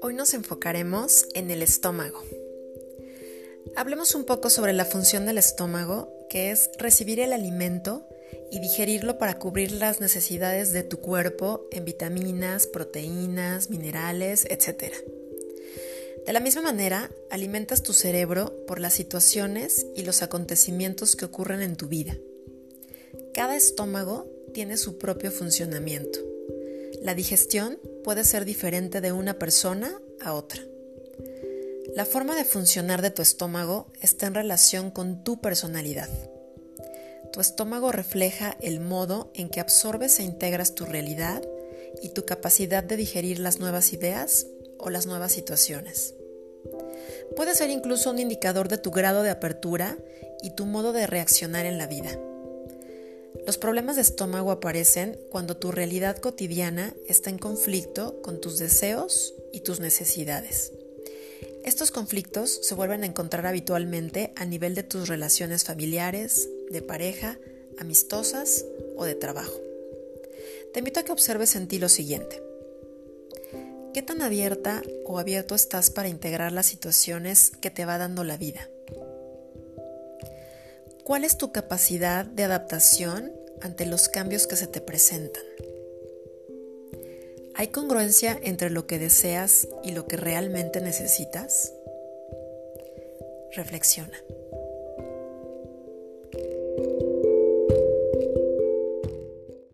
Hoy nos enfocaremos en el estómago. Hablemos un poco sobre la función del estómago, que es recibir el alimento y digerirlo para cubrir las necesidades de tu cuerpo en vitaminas, proteínas, minerales, etc. De la misma manera, alimentas tu cerebro por las situaciones y los acontecimientos que ocurren en tu vida. Cada estómago tiene su propio funcionamiento. La digestión puede ser diferente de una persona a otra. La forma de funcionar de tu estómago está en relación con tu personalidad. Tu estómago refleja el modo en que absorbes e integras tu realidad y tu capacidad de digerir las nuevas ideas o las nuevas situaciones. Puede ser incluso un indicador de tu grado de apertura y tu modo de reaccionar en la vida. Los problemas de estómago aparecen cuando tu realidad cotidiana está en conflicto con tus deseos y tus necesidades. Estos conflictos se vuelven a encontrar habitualmente a nivel de tus relaciones familiares, de pareja, amistosas o de trabajo. Te invito a que observes en ti lo siguiente. ¿Qué tan abierta o abierto estás para integrar las situaciones que te va dando la vida? ¿Cuál es tu capacidad de adaptación ante los cambios que se te presentan? ¿Hay congruencia entre lo que deseas y lo que realmente necesitas? Reflexiona.